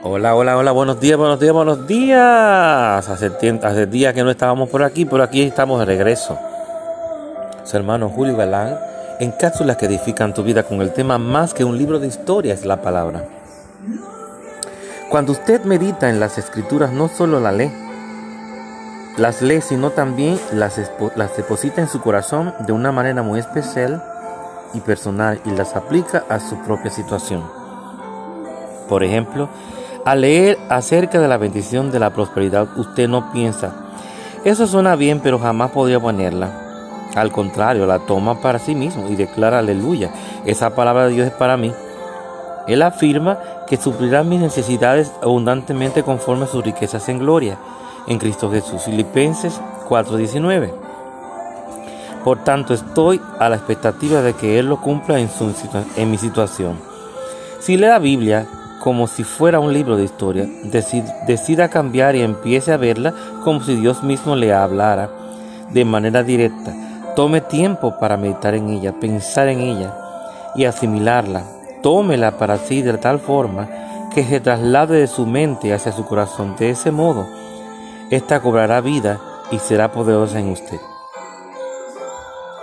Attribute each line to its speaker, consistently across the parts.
Speaker 1: Hola, hola, hola, buenos días, buenos días, buenos días. Hace, días que no estábamos por aquí, pero aquí estamos de regreso. Su hermano Julio Galán, en cápsulas que edifican tu vida con el tema más que un libro de historia es la palabra. Cuando usted medita en las escrituras, no solo la lee, las lee, sino también las deposita en su corazón de una manera muy especial y personal y las aplica a su propia situación. Por ejemplo, al leer acerca de la bendición de la prosperidad, usted no piensa, eso suena bien, pero jamás podría ponerla. Al contrario, la toma para sí mismo y declara aleluya. Esa palabra de Dios es para mí. Él afirma que suplirá mis necesidades abundantemente conforme a sus riquezas en gloria en Cristo Jesús. Filipenses 4:19. Por tanto, estoy a la expectativa de que Él lo cumpla en, su, en mi situación. Si lee la Biblia, como si fuera un libro de historia, decida cambiar y empiece a verla como si Dios mismo le hablara de manera directa. Tome tiempo para meditar en ella, pensar en ella y asimilarla. Tómela para sí de tal forma que se traslade de su mente hacia su corazón. De ese modo, ésta cobrará vida y será poderosa en usted.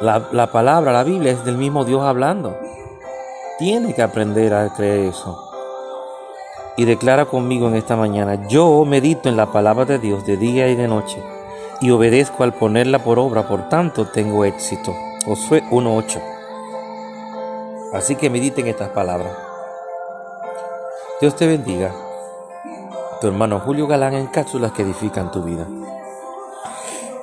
Speaker 1: La, la palabra, la Biblia es del mismo Dios hablando. Tiene que aprender a creer eso y declara conmigo en esta mañana, yo medito en la palabra de Dios de día y de noche y obedezco al ponerla por obra, por tanto tengo éxito. Josué 1.8. Así que mediten estas palabras. Dios te bendiga. Tu hermano Julio Galán en cápsulas que edifican tu vida.